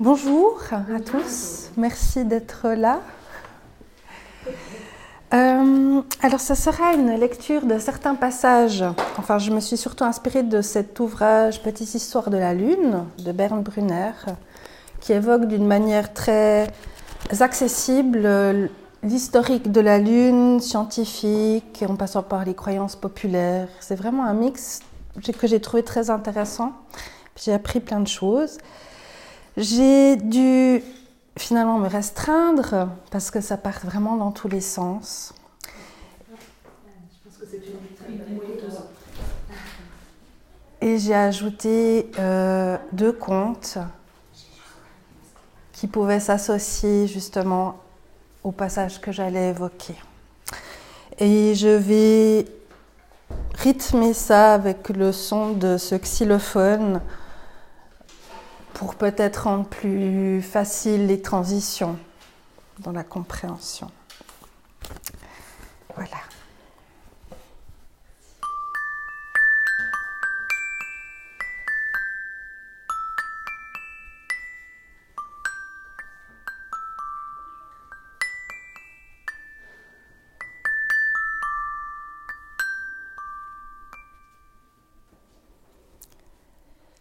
Bonjour à tous, merci d'être là. Euh, alors, ça sera une lecture de certains passages. Enfin, je me suis surtout inspirée de cet ouvrage Petite histoire de la Lune de Bernd Brunner, qui évoque d'une manière très accessible l'historique de la Lune, scientifique, en passant par les croyances populaires. C'est vraiment un mix que j'ai trouvé très intéressant. J'ai appris plein de choses. J'ai dû finalement me restreindre parce que ça part vraiment dans tous les sens. Et j'ai ajouté euh, deux contes qui pouvaient s'associer justement au passage que j'allais évoquer. Et je vais rythmer ça avec le son de ce xylophone pour peut-être rendre plus facile les transitions dans la compréhension. Voilà.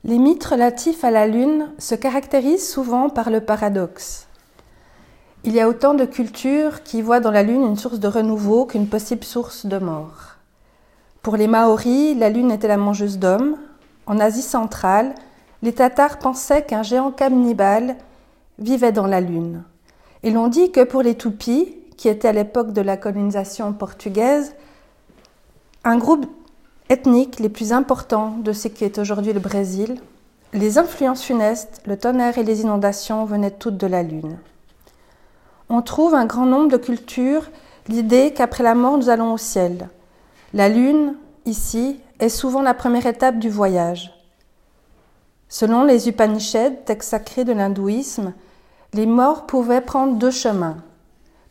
Les mythes relatifs à la Lune se caractérisent souvent par le paradoxe. Il y a autant de cultures qui voient dans la Lune une source de renouveau qu'une possible source de mort. Pour les Maoris, la Lune était la mangeuse d'hommes. En Asie centrale, les Tatars pensaient qu'un géant cannibale vivait dans la Lune. Et l'on dit que pour les Tupis, qui étaient à l'époque de la colonisation portugaise, un groupe ethniques les plus importants de ce qui est aujourd'hui le Brésil, les influences funestes, le tonnerre et les inondations venaient toutes de la Lune. On trouve un grand nombre de cultures l'idée qu'après la mort nous allons au ciel. La Lune, ici, est souvent la première étape du voyage. Selon les Upanishads, textes sacrés de l'hindouisme, les morts pouvaient prendre deux chemins.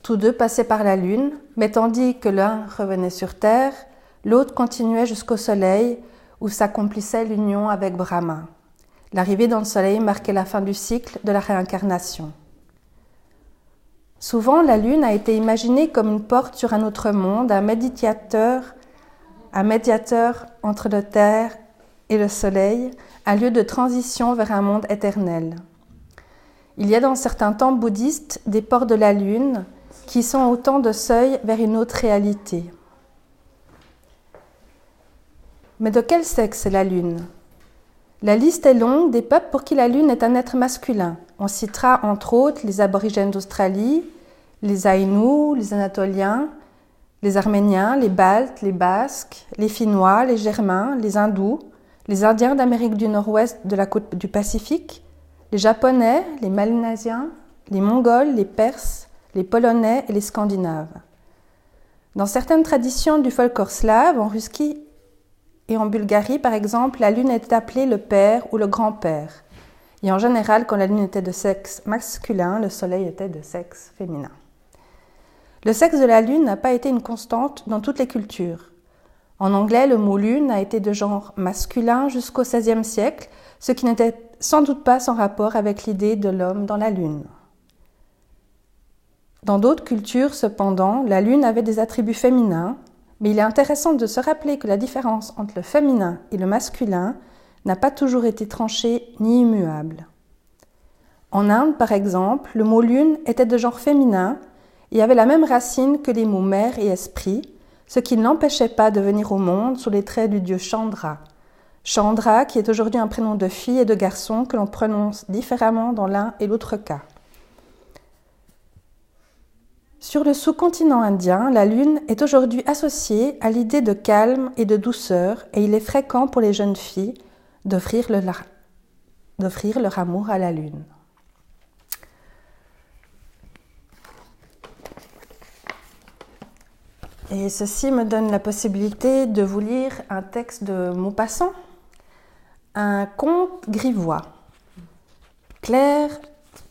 Tous deux passaient par la Lune, mais tandis que l'un revenait sur Terre, L'autre continuait jusqu'au soleil où s'accomplissait l'union avec Brahma. L'arrivée dans le soleil marquait la fin du cycle de la réincarnation. Souvent, la lune a été imaginée comme une porte sur un autre monde, un médiateur, entre la terre et le soleil, un lieu de transition vers un monde éternel. Il y a dans certains temples bouddhistes des portes de la lune qui sont autant de seuils vers une autre réalité. Mais de quel sexe est la Lune? La liste est longue des peuples pour qui la Lune est un être masculin. On citera entre autres les aborigènes d'Australie, les Aïnous, les Anatoliens, les Arméniens, les Baltes, les Basques, les Finnois, les Germains, les Hindous, les Indiens d'Amérique du Nord-Ouest de la côte du Pacifique, les Japonais, les Malinasiens, les Mongols, les Perses, les Polonais et les Scandinaves. Dans certaines traditions du folklore slave, Russie et en Bulgarie, par exemple, la lune était appelée le père ou le grand-père. Et en général, quand la lune était de sexe masculin, le soleil était de sexe féminin. Le sexe de la lune n'a pas été une constante dans toutes les cultures. En anglais, le mot lune a été de genre masculin jusqu'au XVIe siècle, ce qui n'était sans doute pas sans rapport avec l'idée de l'homme dans la lune. Dans d'autres cultures, cependant, la lune avait des attributs féminins, mais il est intéressant de se rappeler que la différence entre le féminin et le masculin n'a pas toujours été tranchée ni immuable. En Inde, par exemple, le mot lune était de genre féminin et avait la même racine que les mots mère et esprit, ce qui ne l'empêchait pas de venir au monde sous les traits du dieu Chandra. Chandra, qui est aujourd'hui un prénom de fille et de garçon que l'on prononce différemment dans l'un et l'autre cas. Sur le sous-continent indien, la lune est aujourd'hui associée à l'idée de calme et de douceur et il est fréquent pour les jeunes filles d'offrir leur amour à la lune. Et ceci me donne la possibilité de vous lire un texte de Maupassant, un conte grivois, Claire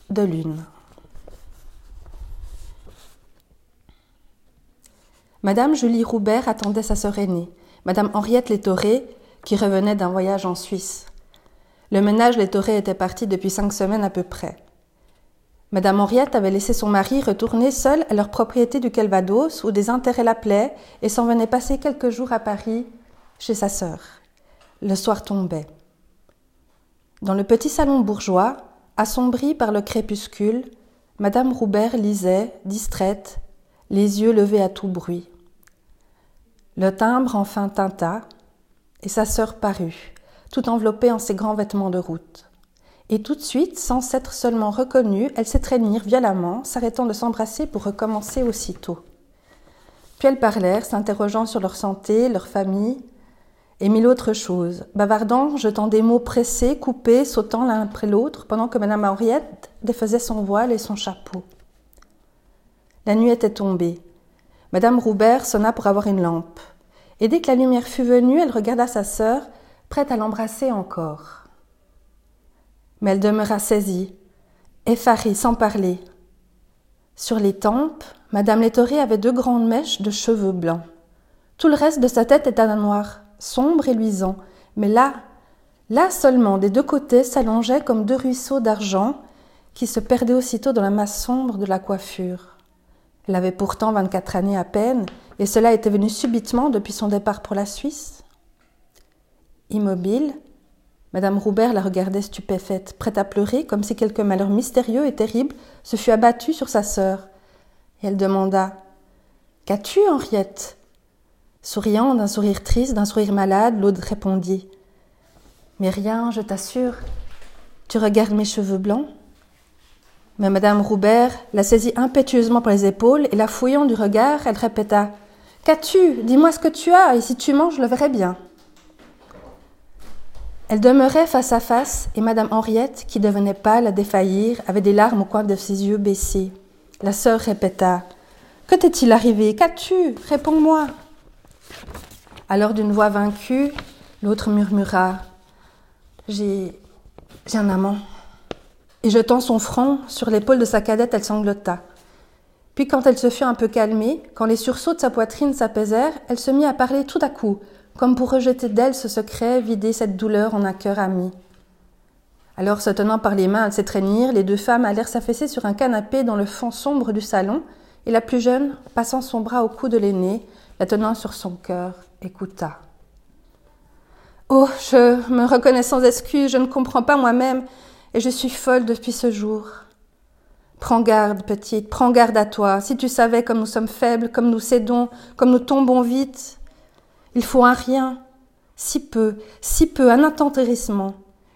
de lune. Madame Julie Roubert attendait sa sœur aînée, Madame Henriette Létoré, qui revenait d'un voyage en Suisse. Le ménage Létoré était parti depuis cinq semaines à peu près. Madame Henriette avait laissé son mari retourner seul à leur propriété du Calvados où des intérêts l'appelaient et s'en venait passer quelques jours à Paris chez sa sœur. Le soir tombait. Dans le petit salon bourgeois, assombri par le crépuscule, Madame Roubert lisait, distraite, les yeux levés à tout bruit. Le timbre enfin tinta, et sa sœur parut, tout enveloppée en ses grands vêtements de route. Et tout de suite, sans s'être seulement reconnue, elles s'étreignirent violemment, s'arrêtant de s'embrasser pour recommencer aussitôt. Puis elles parlèrent, s'interrogeant sur leur santé, leur famille, et mille autres choses, bavardant, jetant des mots pressés, coupés, sautant l'un après l'autre, pendant que Madame Henriette défaisait son voile et son chapeau. La nuit était tombée. Madame Roubert sonna pour avoir une lampe. Et dès que la lumière fut venue, elle regarda sa sœur, prête à l'embrasser encore. Mais elle demeura saisie, effarée, sans parler. Sur les tempes, Madame Létoré avait deux grandes mèches de cheveux blancs. Tout le reste de sa tête était noir, sombre et luisant, mais là, là seulement, des deux côtés s'allongeaient comme deux ruisseaux d'argent qui se perdaient aussitôt dans la masse sombre de la coiffure. Elle avait pourtant vingt-quatre années à peine, et cela était venu subitement depuis son départ pour la Suisse. Immobile, Madame Roubert la regardait stupéfaite, prête à pleurer, comme si quelque malheur mystérieux et terrible se fût abattu sur sa sœur. Elle demanda Qu'as-tu, Henriette? Souriant d'un sourire triste, d'un sourire malade, l'autre répondit Mais rien, je t'assure. Tu regardes mes cheveux blancs Mais Madame Roubert la saisit impétueusement par les épaules et la fouillant du regard, elle répéta Qu'as-tu? Dis-moi ce que tu as, et si tu manges, je le verrai bien. Elle demeurait face à face, et Madame Henriette, qui devenait pâle à défaillir, avait des larmes au coin de ses yeux baissés. La sœur répéta Que t'est-il arrivé? Qu'as-tu? Réponds-moi. Alors d'une voix vaincue, l'autre murmura J'ai. j'ai un amant. Et jetant son front sur l'épaule de sa cadette, elle sanglota. Puis quand elle se fut un peu calmée, quand les sursauts de sa poitrine s'apaisèrent, elle se mit à parler tout à coup, comme pour rejeter d'elle ce secret, vider cette douleur en un cœur ami. Alors, se tenant par les mains à s'étreignir, les deux femmes allèrent s'affaisser sur un canapé dans le fond sombre du salon, et la plus jeune, passant son bras au cou de l'aînée, la tenant sur son cœur, écouta. Oh, je me reconnais sans excuse, je ne comprends pas moi-même, et je suis folle depuis ce jour. Prends garde, petite, prends garde à toi. Si tu savais comme nous sommes faibles, comme nous cédons, comme nous tombons vite. Il faut un rien, si peu, si peu, un intempérissement,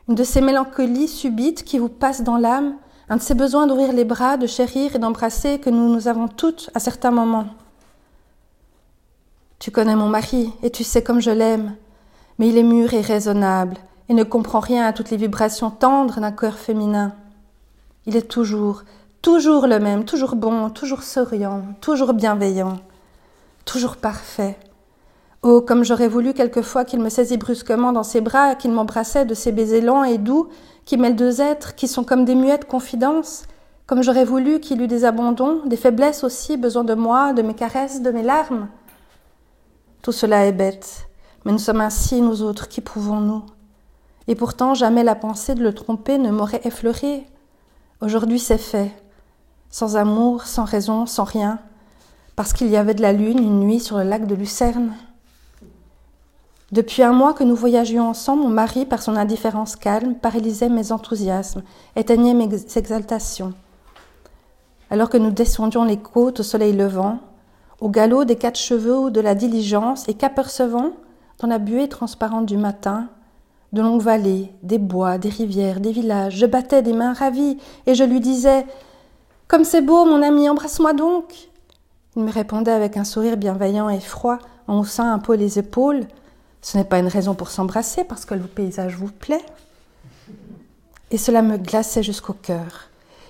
une de ces mélancolies subites qui vous passent dans l'âme, un de ces besoins d'ouvrir les bras, de chérir et d'embrasser que nous nous avons toutes à certains moments. Tu connais mon mari et tu sais comme je l'aime, mais il est mûr et raisonnable et ne comprend rien à toutes les vibrations tendres d'un cœur féminin. Il est toujours, toujours le même, toujours bon, toujours souriant, toujours bienveillant, toujours parfait. Oh, comme j'aurais voulu quelquefois qu'il me saisit brusquement dans ses bras, qu'il m'embrassait de ses baisers lents et doux, qui mêlent deux êtres qui sont comme des muettes confidences, comme j'aurais voulu qu'il eût des abandons, des faiblesses aussi, besoin de moi, de mes caresses, de mes larmes. Tout cela est bête, mais nous sommes ainsi, nous autres, qui pouvons-nous Et pourtant, jamais la pensée de le tromper ne m'aurait effleuré. Aujourd'hui, c'est fait, sans amour, sans raison, sans rien, parce qu'il y avait de la lune une nuit sur le lac de Lucerne. Depuis un mois que nous voyagions ensemble, mon mari, par son indifférence calme, paralysait mes enthousiasmes, éteignait mes exaltations. Alors que nous descendions les côtes au soleil levant, au galop des quatre chevaux de la diligence et qu'apercevant, dans la buée transparente du matin, de longues vallées, des bois, des rivières, des villages, je battais des mains ravies et je lui disais Comme c'est beau, mon ami, embrasse-moi donc. Il me répondait avec un sourire bienveillant et froid, en haussant un peu les épaules Ce n'est pas une raison pour s'embrasser parce que le paysage vous plaît. Et cela me glaçait jusqu'au cœur.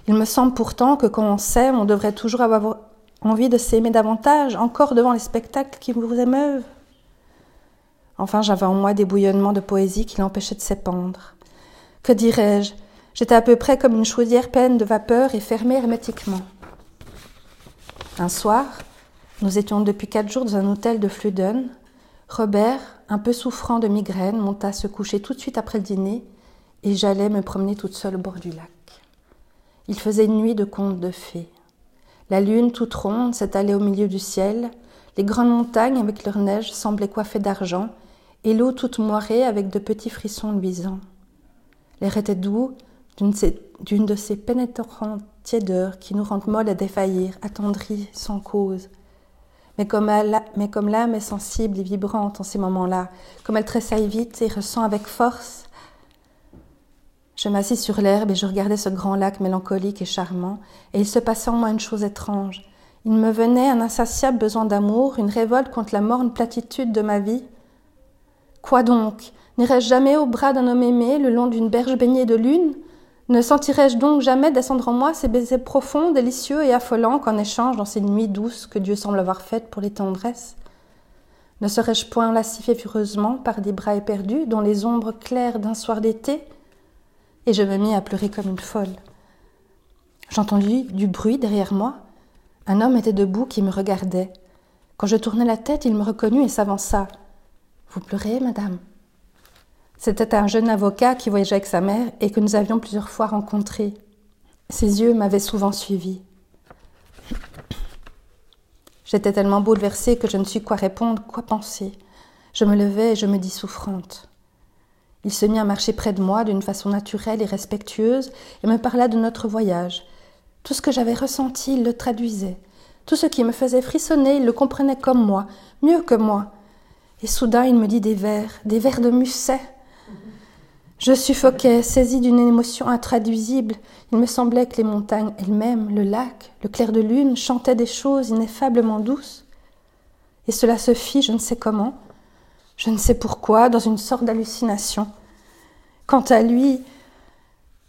Il me semble pourtant que quand on s'aime, on devrait toujours avoir envie de s'aimer davantage, encore devant les spectacles qui vous émeuvent. Enfin, j'avais en moi des bouillonnements de poésie qui l'empêchaient de s'épandre. Que dirais-je? J'étais à peu près comme une chaudière pleine de vapeur et fermée hermétiquement. Un soir, nous étions depuis quatre jours dans un hôtel de Fluden. Robert, un peu souffrant de migraine, monta se coucher tout de suite après le dîner et j'allais me promener toute seule au bord du lac. Il faisait une nuit de contes de fées. La lune toute ronde s'étalait au milieu du ciel, les grandes montagnes avec leur neige semblaient coiffées d'argent, et l'eau toute moirée avec de petits frissons luisants. L'air était doux, d'une de ces pénétrantes tiédeurs qui nous rendent molles à défaillir, attendries sans cause. Mais comme, l'âme est sensible et vibrante en ces moments-là, comme elle tressaille vite et ressent avec force, je m'assis sur l'herbe et je regardais ce grand lac mélancolique et charmant, et il se passait en moi une chose étrange. Il me venait un insatiable besoin d'amour, une révolte contre la morne platitude de ma vie. Quoi donc? N'irais-je jamais au bras d'un homme aimé, le long d'une berge baignée de lune? Ne sentirais-je donc jamais descendre en moi ces baisers profonds, délicieux et affolants qu'en échange dans ces nuits douces que Dieu semble avoir faites pour les tendresses? Ne serais-je point lascivé furieusement par des bras éperdus dont les ombres claires d'un soir d'été? Et je me mis à pleurer comme une folle. J'entendis du bruit derrière moi. Un homme était debout qui me regardait. Quand je tournai la tête, il me reconnut et s'avança. Vous pleurez, madame c'était un jeune avocat qui voyageait avec sa mère et que nous avions plusieurs fois rencontré. Ses yeux m'avaient souvent suivi. J'étais tellement bouleversée que je ne suis quoi répondre, quoi penser. Je me levai et je me dis souffrante. Il se mit à marcher près de moi d'une façon naturelle et respectueuse et me parla de notre voyage. Tout ce que j'avais ressenti, il le traduisait. Tout ce qui me faisait frissonner, il le comprenait comme moi, mieux que moi. Et soudain, il me dit des vers, des vers de Musset. Je suffoquais, saisi d'une émotion intraduisible. Il me semblait que les montagnes elles-mêmes, le lac, le clair de lune chantaient des choses ineffablement douces. Et cela se fit, je ne sais comment, je ne sais pourquoi, dans une sorte d'hallucination. Quant à lui,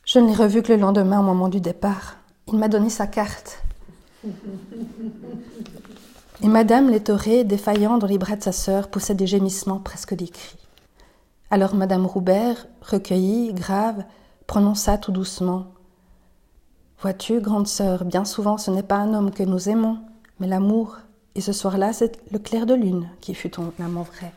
je ne l'ai revu que le lendemain au moment du départ. Il m'a donné sa carte. Et Madame Létoré, défaillant dans les bras de sa sœur, poussait des gémissements presque des cris. Alors Madame Roubert, recueillie, grave, prononça tout doucement Vois-tu, grande sœur, bien souvent ce n'est pas un homme que nous aimons, mais l'amour, et ce soir-là c'est le clair de lune qui fut ton amant vrai.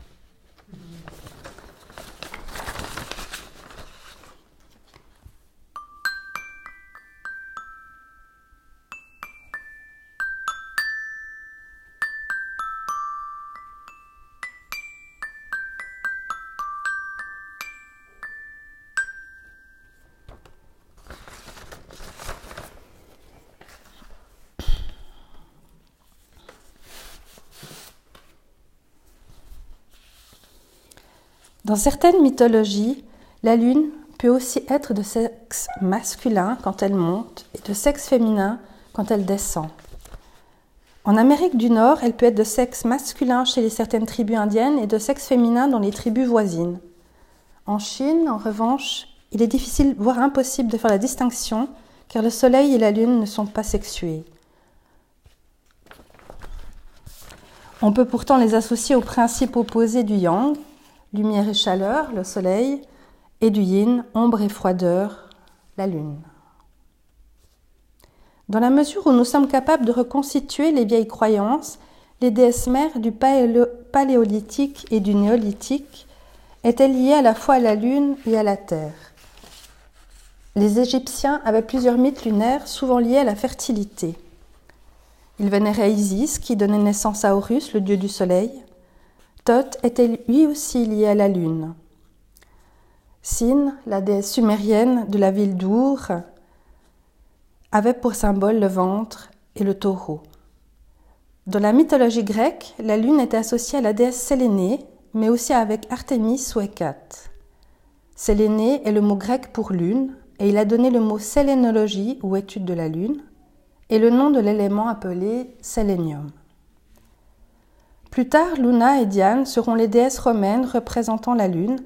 Dans certaines mythologies, la lune peut aussi être de sexe masculin quand elle monte et de sexe féminin quand elle descend. En Amérique du Nord, elle peut être de sexe masculin chez les certaines tribus indiennes et de sexe féminin dans les tribus voisines. En Chine, en revanche, il est difficile, voire impossible de faire la distinction, car le Soleil et la Lune ne sont pas sexués. On peut pourtant les associer au principe opposé du yang, lumière et chaleur, le soleil, et du yin, ombre et froideur, la lune. Dans la mesure où nous sommes capables de reconstituer les vieilles croyances, les déesses mères du paléolithique et du néolithique étaient liées à la fois à la lune et à la terre. Les Égyptiens avaient plusieurs mythes lunaires, souvent liés à la fertilité. Ils vénéraient Isis, qui donnait naissance à Horus, le dieu du soleil. Thoth était lui aussi lié à la lune. Sin, la déesse sumérienne de la ville d'Our, avait pour symbole le ventre et le taureau. Dans la mythologie grecque, la lune était associée à la déesse Sélénée, mais aussi avec Artémis ou Hécate. Sélénée est le mot grec pour lune, et il a donné le mot sélénologie ou étude de la lune, et le nom de l'élément appelé sélénium. Plus tard, Luna et Diane seront les déesses romaines représentant la Lune,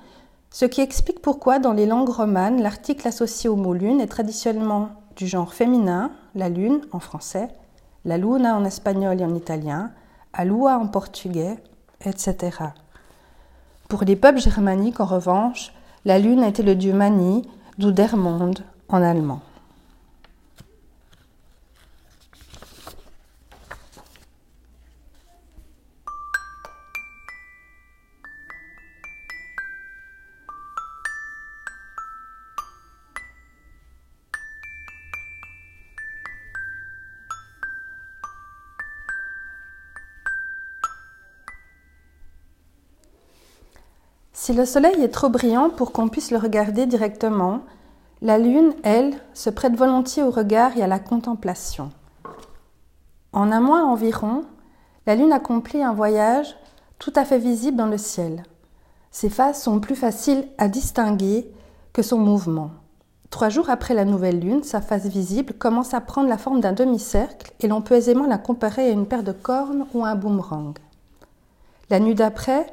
ce qui explique pourquoi dans les langues romanes, l'article associé au mot Lune est traditionnellement du genre féminin, la Lune en français, la Luna en espagnol et en italien, Alua en portugais, etc. Pour les peuples germaniques, en revanche, la Lune était le dieu Mani, d'où Dermonde en allemand. Si le soleil est trop brillant pour qu'on puisse le regarder directement, la lune, elle, se prête volontiers au regard et à la contemplation. En un mois environ, la lune accomplit un voyage tout à fait visible dans le ciel. Ses phases sont plus faciles à distinguer que son mouvement. Trois jours après la nouvelle lune, sa face visible commence à prendre la forme d'un demi-cercle et l'on peut aisément la comparer à une paire de cornes ou à un boomerang. La nuit d'après,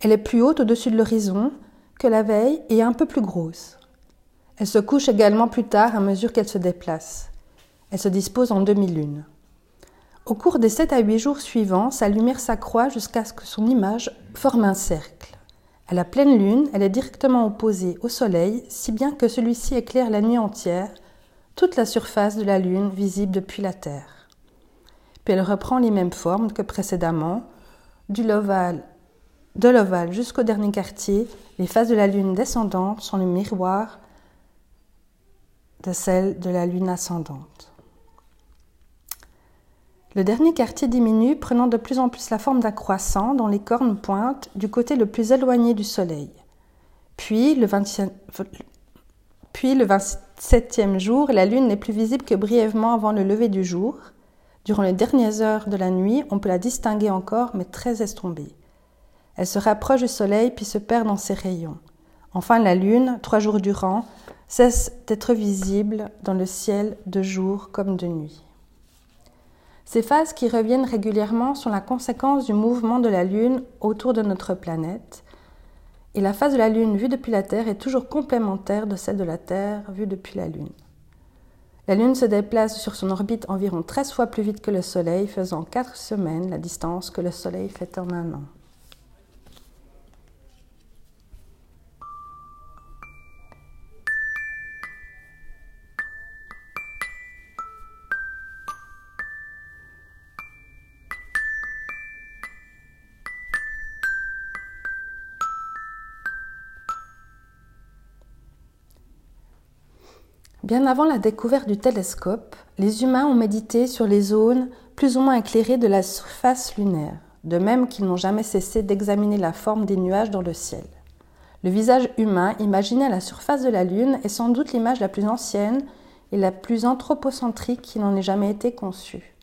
elle est plus haute au-dessus de l'horizon que la veille et un peu plus grosse. Elle se couche également plus tard à mesure qu'elle se déplace. Elle se dispose en demi-lune. Au cours des sept à huit jours suivants, sa lumière s'accroît jusqu'à ce que son image forme un cercle. À la pleine lune, elle est directement opposée au Soleil, si bien que celui-ci éclaire la nuit entière toute la surface de la lune visible depuis la Terre. Puis elle reprend les mêmes formes que précédemment, du l'ovale, de l'ovale jusqu'au dernier quartier, les faces de la lune descendante sont le miroir de celles de la lune ascendante. Le dernier quartier diminue, prenant de plus en plus la forme d'un croissant dont les cornes pointent du côté le plus éloigné du Soleil. Puis le, 27e jour, la Lune n'est plus visible que brièvement avant le lever du jour. Durant les dernières heures de la nuit, on peut la distinguer encore, mais très estombée. Elle se rapproche du Soleil puis se perd dans ses rayons. Enfin, la Lune, trois jours durant, cesse d'être visible dans le ciel de jour comme de nuit. Ces phases qui reviennent régulièrement sont la conséquence du mouvement de la Lune autour de notre planète, et la phase de la Lune vue depuis la Terre est toujours complémentaire de celle de la Terre vue depuis la Lune. La Lune se déplace sur son orbite environ 13 fois plus vite que le Soleil, faisant 4 semaines la distance que le Soleil fait en un an. Bien avant la découverte du télescope, les humains ont médité sur les zones plus ou moins éclairées de la surface lunaire, de même qu'ils n'ont jamais cessé d'examiner la forme des nuages dans le ciel. Le visage humain imaginé à la surface de la Lune est sans doute l'image la plus ancienne et la plus anthropocentrique qui n'en ait jamais été conçue.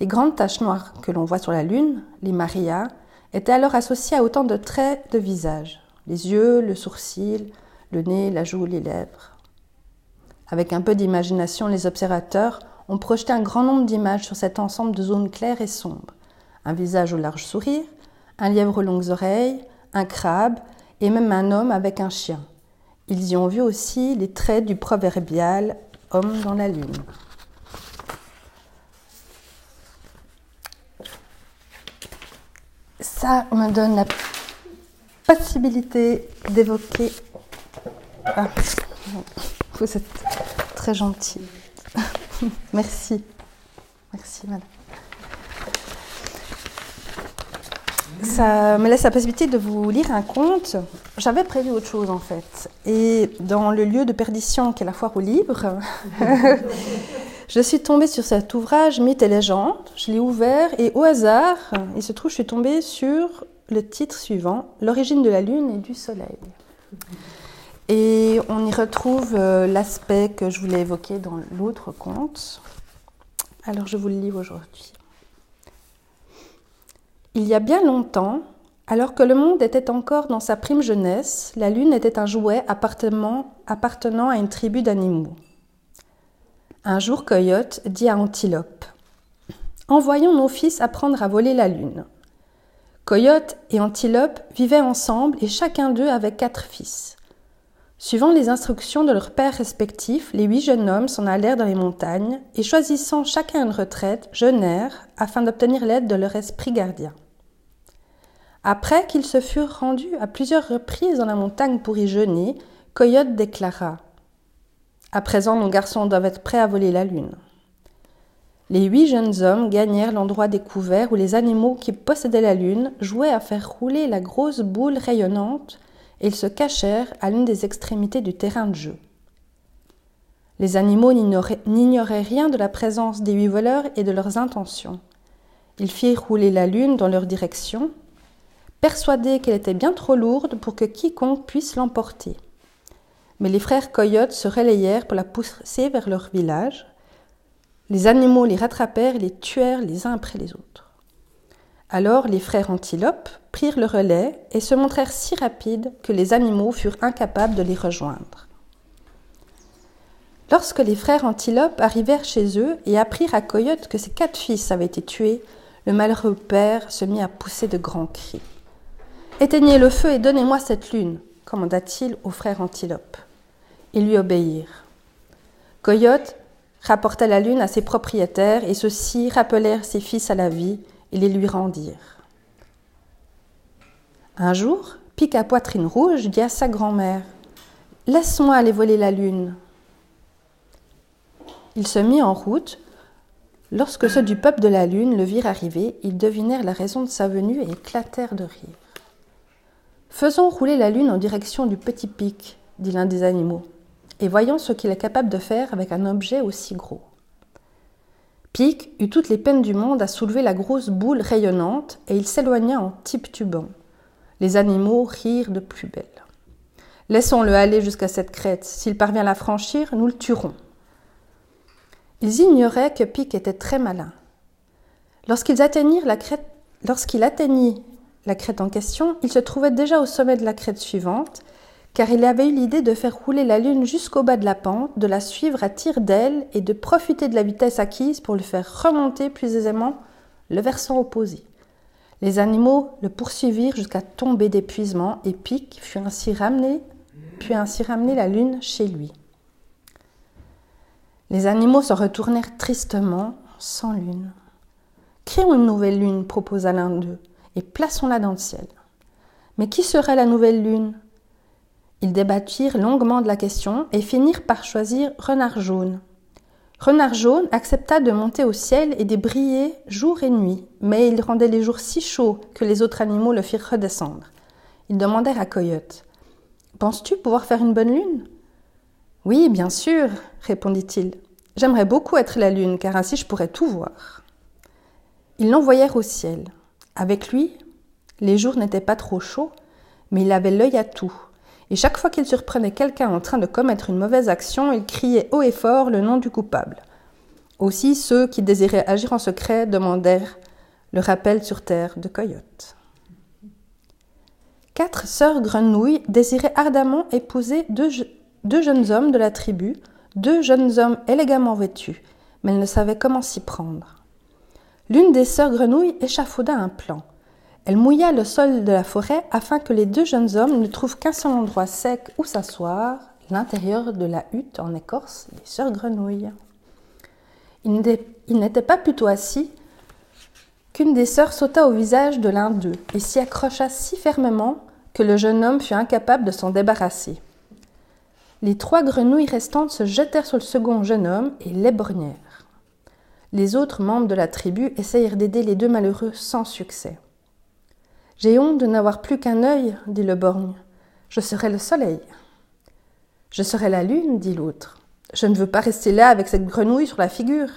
Les grandes taches noires que l'on voit sur la Lune, les Maria, étaient alors associées à autant de traits de visage les yeux, le sourcil, le nez, la joue, les lèvres. Avec un peu d'imagination, les observateurs ont projeté un grand nombre d'images sur cet ensemble de zones claires et sombres. Un visage au large sourire, un lièvre aux longues oreilles, un crabe et même un homme avec un chien. Ils y ont vu aussi les traits du proverbial homme dans la lune. Ça me donne la possibilité d'évoquer. Ah, vous êtes très gentil. Merci. Merci, madame. Ça me laisse la possibilité de vous lire un conte. J'avais prévu autre chose en fait. Et dans le lieu de perdition qu'est la foire aux livres, je suis tombée sur cet ouvrage Mythes et légendes. Je l'ai ouvert et au hasard, il se trouve, je suis tombée sur le titre suivant L'origine de la lune et du soleil. Et on y retrouve euh, l'aspect que je voulais évoquer dans l'autre conte. Alors je vous le lis aujourd'hui. Il y a bien longtemps, alors que le monde était encore dans sa prime jeunesse, la lune était un jouet appartenant à une tribu d'animaux. Un jour, Coyote dit à Antilope Envoyons nos fils apprendre à voler la lune. Coyote et Antilope vivaient ensemble et chacun d'eux avait quatre fils. Suivant les instructions de leurs pères respectifs, les huit jeunes hommes s'en allèrent dans les montagnes et choisissant chacun une retraite, jeûnèrent afin d'obtenir l'aide de leur esprit gardien. Après qu'ils se furent rendus à plusieurs reprises dans la montagne pour y jeûner, Coyote déclara À présent, nos garçons doivent être prêts à voler la lune. Les huit jeunes hommes gagnèrent l'endroit découvert où les animaux qui possédaient la lune jouaient à faire rouler la grosse boule rayonnante ils se cachèrent à l'une des extrémités du terrain de jeu. Les animaux n'ignoraient rien de la présence des huit voleurs et de leurs intentions. Ils firent rouler la lune dans leur direction, persuadés qu'elle était bien trop lourde pour que quiconque puisse l'emporter. Mais les frères coyotes se relayèrent pour la pousser vers leur village. Les animaux les rattrapèrent et les tuèrent les uns après les autres. Alors les frères antilopes prirent le relais et se montrèrent si rapides que les animaux furent incapables de les rejoindre. Lorsque les frères antilopes arrivèrent chez eux et apprirent à Coyote que ses quatre fils avaient été tués, le malheureux père se mit à pousser de grands cris. Éteignez le feu et donnez-moi cette lune, commanda-t-il aux frères antilopes. Ils lui obéirent. Coyote rapporta la lune à ses propriétaires et ceux-ci rappelèrent ses fils à la vie et les lui rendirent. Un jour, Pic à poitrine rouge dit à sa grand-mère Laisse-moi aller voler la lune. Il se mit en route. Lorsque ceux du peuple de la lune le virent arriver, ils devinèrent la raison de sa venue et éclatèrent de rire. Faisons rouler la lune en direction du petit pic, dit l'un des animaux, et voyons ce qu'il est capable de faire avec un objet aussi gros. Pic eut toutes les peines du monde à soulever la grosse boule rayonnante et il s'éloigna en tube-tubant. Les animaux rirent de plus belle. Laissons-le aller jusqu'à cette crête. S'il parvient à la franchir, nous le tuerons. Ils ignoraient que Pic était très malin. Lorsqu'il atteignit la crête en question, il se trouvait déjà au sommet de la crête suivante car il avait eu l'idée de faire rouler la Lune jusqu'au bas de la pente, de la suivre à tire d'aile et de profiter de la vitesse acquise pour le faire remonter plus aisément le versant opposé. Les animaux le poursuivirent jusqu'à tomber d'épuisement et Pic fut ainsi ramené, puis ainsi la Lune chez lui. Les animaux se retournèrent tristement, sans lune. Créons une nouvelle lune, proposa l'un d'eux, et plaçons-la dans le ciel. Mais qui serait la nouvelle lune? Ils débattirent longuement de la question et finirent par choisir Renard jaune. Renard jaune accepta de monter au ciel et de briller jour et nuit, mais il rendait les jours si chauds que les autres animaux le firent redescendre. Ils demandèrent à Coyote Penses-tu pouvoir faire une bonne lune Oui, bien sûr, répondit-il. J'aimerais beaucoup être la lune, car ainsi je pourrais tout voir. Ils l'envoyèrent au ciel. Avec lui, les jours n'étaient pas trop chauds, mais il avait l'œil à tout et chaque fois qu'il surprenait quelqu'un en train de commettre une mauvaise action, il criait haut et fort le nom du coupable. Aussi, ceux qui désiraient agir en secret demandèrent le rappel sur terre de Coyote. Quatre sœurs grenouilles désiraient ardemment épouser deux, jeunes hommes de la tribu, deux jeunes hommes élégamment vêtus, mais elles ne savaient comment s'y prendre. L'une des sœurs grenouilles échafauda un plan. Elle mouilla le sol de la forêt afin que les deux jeunes hommes ne trouvent qu'un seul endroit sec où s'asseoir, l'intérieur de la hutte en écorce des sœurs grenouilles. Ils n'étaient pas plutôt assis qu'une des sœurs sauta au visage de l'un d'eux et s'y accrocha si fermement que le jeune homme fut incapable de s'en débarrasser. Les trois grenouilles restantes se jetèrent sur le second jeune homme et l'éborgnèrent. Les autres membres de la tribu essayèrent d'aider les deux malheureux sans succès. J'ai honte de n'avoir plus qu'un œil, dit le borgne. Je serai le soleil. Je serai la lune, dit l'autre. Je ne veux pas rester là avec cette grenouille sur la figure.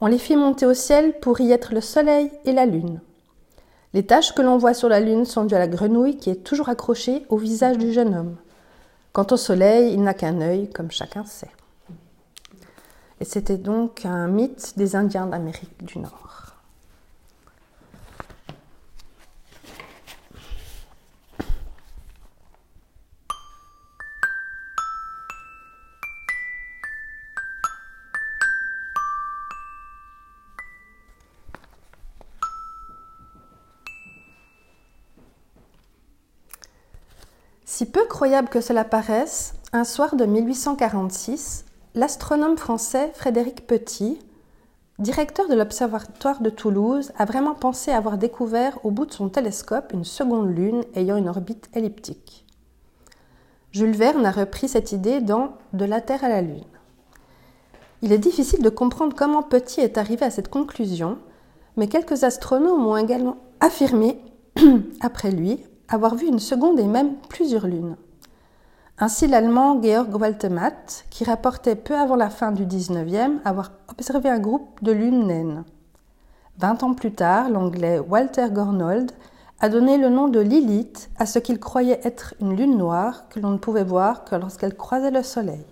On les fit monter au ciel pour y être le soleil et la lune. Les taches que l'on voit sur la lune sont dues à la grenouille qui est toujours accrochée au visage du jeune homme. Quant au soleil, il n'a qu'un œil, comme chacun sait. Et c'était donc un mythe des Indiens d'Amérique du Nord. Si peu croyable que cela paraisse, un soir de 1846, l'astronome français Frédéric Petit, directeur de l'Observatoire de Toulouse, a vraiment pensé avoir découvert au bout de son télescope une seconde lune ayant une orbite elliptique. Jules Verne a repris cette idée dans De la Terre à la Lune. Il est difficile de comprendre comment Petit est arrivé à cette conclusion, mais quelques astronomes ont également affirmé, après lui, avoir vu une seconde et même plusieurs lunes. Ainsi l'Allemand Georg Waltematt, qui rapportait peu avant la fin du XIXe avoir observé un groupe de lunes naines. Vingt ans plus tard, l'Anglais Walter Gornold a donné le nom de Lilith à ce qu'il croyait être une lune noire que l'on ne pouvait voir que lorsqu'elle croisait le soleil.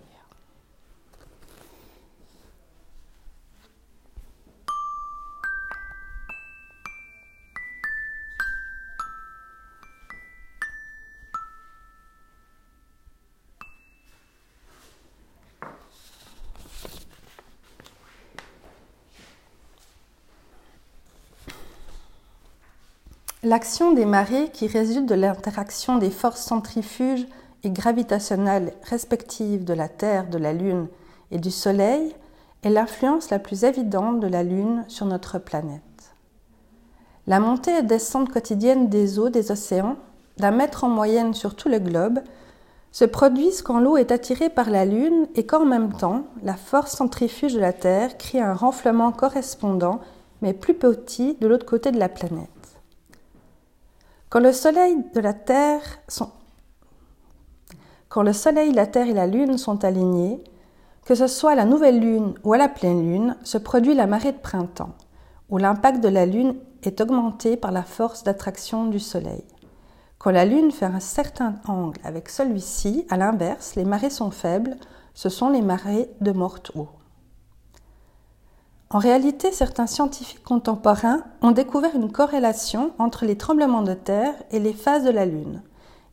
L'action des marées qui résulte de l'interaction des forces centrifuges et gravitationnelles respectives de la Terre, de la Lune et du Soleil est l'influence la plus évidente de la Lune sur notre planète. La montée et descente quotidienne des eaux des océans, d'un mètre en moyenne sur tout le globe, se produisent quand l'eau est attirée par la Lune et qu'en même temps, la force centrifuge de la Terre crée un renflement correspondant, mais plus petit, de l'autre côté de la planète. Quand le soleil la Terre la Terre et la Lune sont alignés, que ce soit à la nouvelle Lune ou à la pleine Lune, se produit la marée de printemps, où l'impact de la Lune est augmenté par la force d'attraction du Soleil. Quand la Lune fait un certain angle avec celui-ci, à l'inverse, les marées sont faibles, ce sont les marées de morte-eau. En réalité, certains scientifiques contemporains ont découvert une corrélation entre les tremblements de terre et les phases de la Lune,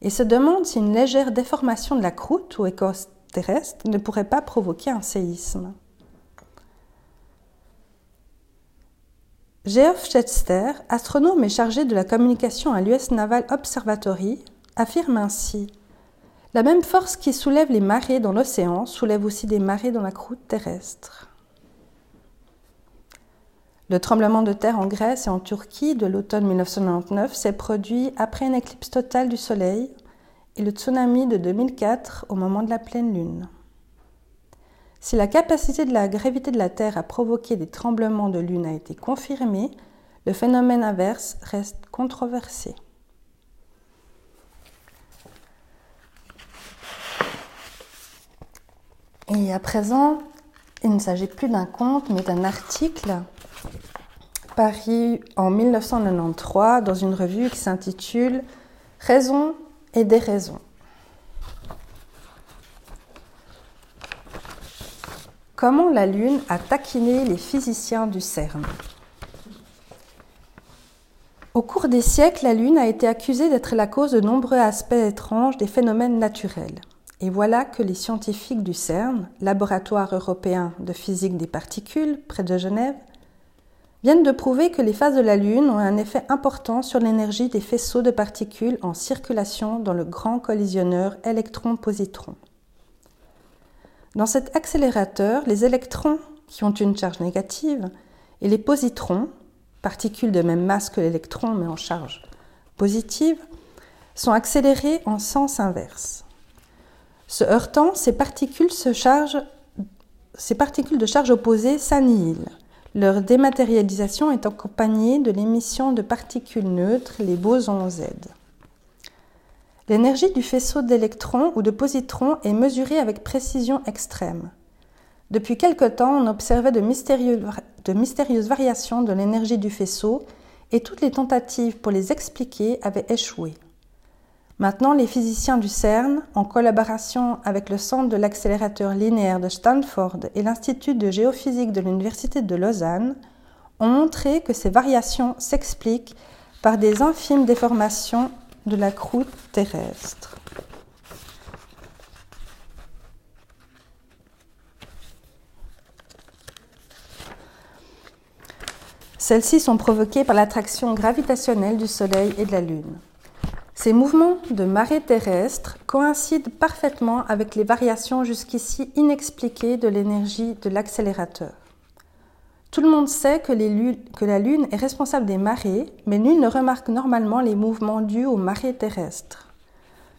et se demandent si une légère déformation de la croûte ou écorce terrestre ne pourrait pas provoquer un séisme. Geoff Chester, astronome et chargé de la communication à l'US Naval Observatory, affirme ainsi La même force qui soulève les marées dans l'océan soulève aussi des marées dans la croûte terrestre. Le tremblement de terre en Grèce et en Turquie de l'automne 1999 s'est produit après une éclipse totale du Soleil et le tsunami de 2004 au moment de la pleine lune. Si la capacité de la gravité de la Terre à provoquer des tremblements de lune a été confirmée, le phénomène inverse reste controversé. Et à présent, il ne s'agit plus d'un conte, mais d'un article paru en 1993 dans une revue qui s'intitule Raison et des raisons. Comment la Lune a taquiné les physiciens du CERN? Au cours des siècles, la Lune a été accusée d'être la cause de nombreux aspects étranges des phénomènes naturels. Et voilà que les scientifiques du CERN, laboratoire européen de physique des particules près de Genève, viennent de prouver que les phases de la Lune ont un effet important sur l'énergie des faisceaux de particules en circulation dans le grand collisionneur électron-positron. Dans cet accélérateur, les électrons, qui ont une charge négative, et les positrons, particules de même masse que l'électron mais en charge positive, sont accélérés en sens inverse. Se heurtant, ces particules, de charge opposée s'annihilent. Leur dématérialisation est accompagnée de l'émission de particules neutres, les bosons Z. L'énergie du faisceau d'électrons ou de positrons est mesurée avec précision extrême. Depuis quelque temps, on observait de, de mystérieuses variations de l'énergie du faisceau et toutes les tentatives pour les expliquer avaient échoué. Maintenant, les physiciens du CERN, en collaboration avec le Centre de l'accélérateur linéaire de Stanford et l'Institut de géophysique de l'Université de Lausanne, ont montré que ces variations s'expliquent par des infimes déformations de la croûte terrestre. Celles-ci sont provoquées par l'attraction gravitationnelle du Soleil et de la Lune. Ces mouvements de marée terrestre coïncident parfaitement avec les variations jusqu'ici inexpliquées de l'énergie de l'accélérateur. Tout le monde sait que, la Lune est responsable des marées, mais nul ne remarque normalement les mouvements dus aux marées terrestres.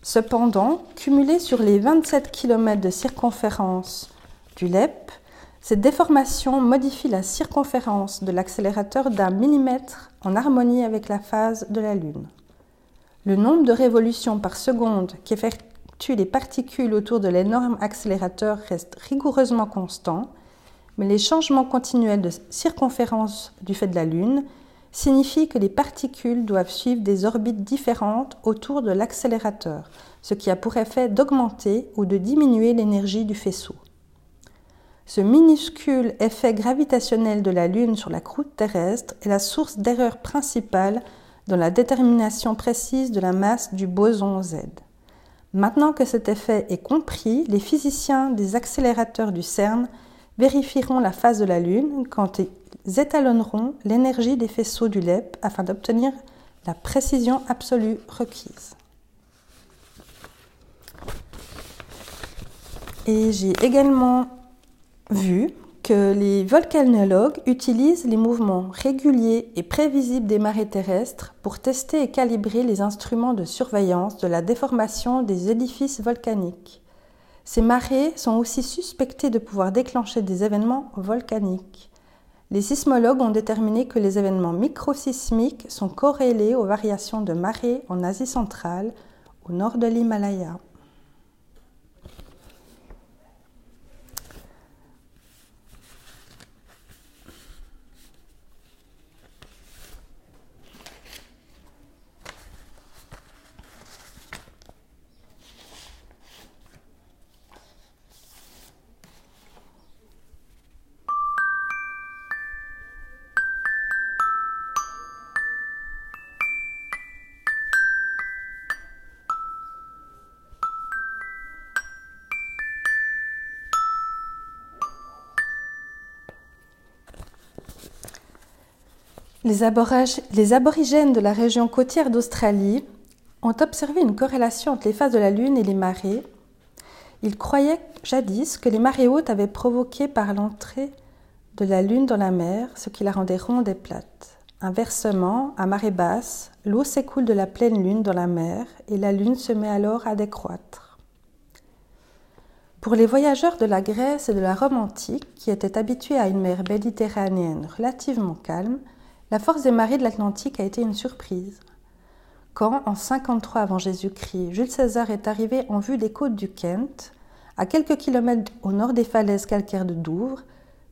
Cependant, cumulés sur les 27 km de circonférence du LEP, cette déformation modifie la circonférence de l'accélérateur d'un millimètre en harmonie avec la phase de la Lune. Le nombre de révolutions par seconde qu'effectuent les particules autour de l'énorme accélérateur reste rigoureusement constant, mais les changements continuels de circonférence du fait de la Lune signifie que les particules doivent suivre des orbites différentes autour de l'accélérateur, ce qui a pour effet d'augmenter ou de diminuer l'énergie du faisceau. Ce minuscule effet gravitationnel de la Lune sur la croûte terrestre est la source d'erreur principale dans la détermination précise de la masse du boson Z. Maintenant que cet effet est compris, les physiciens des accélérateurs du CERN vérifieront la phase de la Lune quand ils étalonneront l'énergie des faisceaux du LEP afin d'obtenir la précision absolue requise. Et j'ai également vu les volcanologues utilisent les mouvements réguliers et prévisibles des marées terrestres pour tester et calibrer les instruments de surveillance de la déformation des édifices volcaniques. Ces marées sont aussi suspectées de pouvoir déclencher des événements volcaniques. Les sismologues ont déterminé que les événements microsismiques sont corrélés aux variations de marées en Asie centrale, au nord de l'Himalaya. Les, aborigènes de la région côtière d'Australie ont observé une corrélation entre les phases de la Lune et les marées. Ils croyaient jadis que les marées hautes avaient provoqué par l'entrée de la Lune dans la mer, ce qui la rendait ronde et plate. Inversement, à marée basse, l'eau s'écoule de la pleine Lune dans la mer et la Lune se met alors à décroître. Pour les voyageurs de la Grèce et de la Rome antique, qui étaient habitués à une mer méditerranéenne relativement calme, la force des marées de l'Atlantique a été une surprise. Quand, en 53 avant Jésus-Christ, Jules César est arrivé en vue des côtes du Kent, à quelques kilomètres au nord des falaises calcaires de Douvres,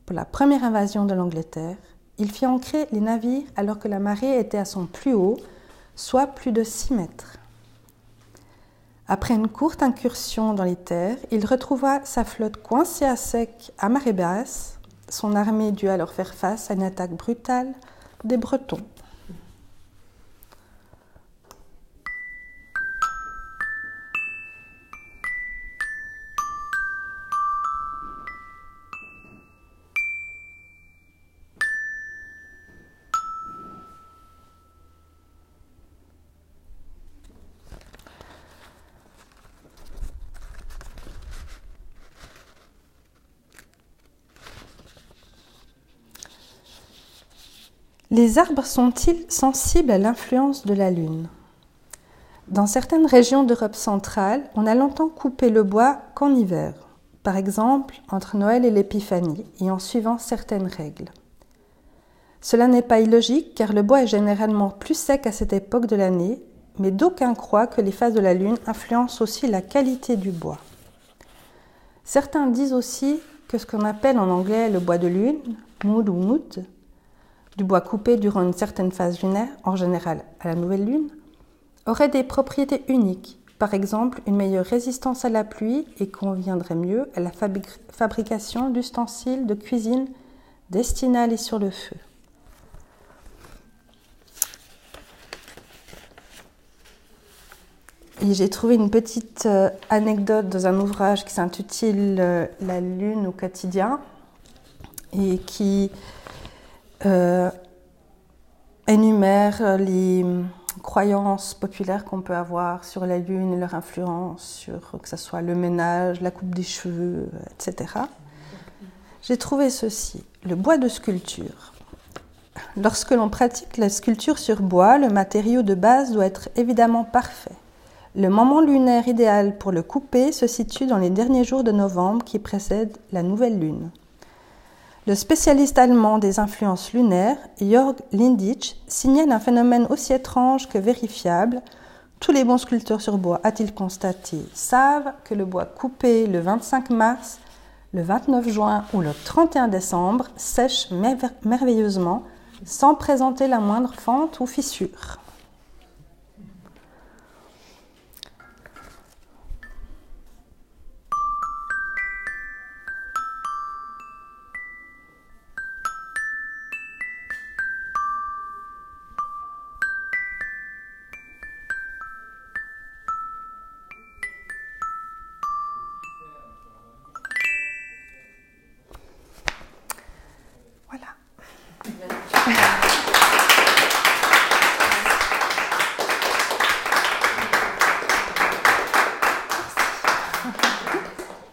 pour la première invasion de l'Angleterre, il fit ancrer les navires alors que la marée était à son plus haut, soit plus de 6 mètres. Après une courte incursion dans les terres, il retrouva sa flotte coincée à sec à marée basse. Son armée dut alors faire face à une attaque brutale des Bretons. Les arbres sont-ils sensibles à l'influence de la Lune? Dans certaines régions d'Europe centrale, on a longtemps coupé le bois qu'en hiver, par exemple entre Noël et l'Épiphanie, et en suivant certaines règles. Cela n'est pas illogique car le bois est généralement plus sec à cette époque de l'année, mais d'aucuns croient que les phases de la Lune influencent aussi la qualité du bois. Certains disent aussi que ce qu'on appelle en anglais le bois de lune, mood ou mood, du bois coupé durant une certaine phase lunaire, en général à la nouvelle lune, aurait des propriétés uniques, par exemple une meilleure résistance à la pluie et conviendrait mieux à la fabrication d'ustensiles de cuisine destinés à aller sur le feu. Et j'ai trouvé une petite euh, anecdote dans un ouvrage qui s'intitule euh, La Lune au quotidien et qui énumère les croyances populaires qu'on peut avoir sur la Lune et leur influence sur que ce soit le ménage, la coupe des cheveux, etc. J'ai trouvé ceci, le bois de sculpture. Lorsque l'on pratique la sculpture sur bois, le matériau de base doit être évidemment parfait. Le moment lunaire idéal pour le couper se situe dans les derniers jours de novembre qui précèdent la nouvelle lune. Le spécialiste allemand des influences lunaires, Jörg Linditsch, signale un phénomène aussi étrange que vérifiable. Tous les bons sculpteurs sur bois, a-t-il constaté, savent que le bois coupé le 25 mars, le 29 juin ou le 31 décembre sèche merveilleusement sans présenter la moindre fente ou fissure.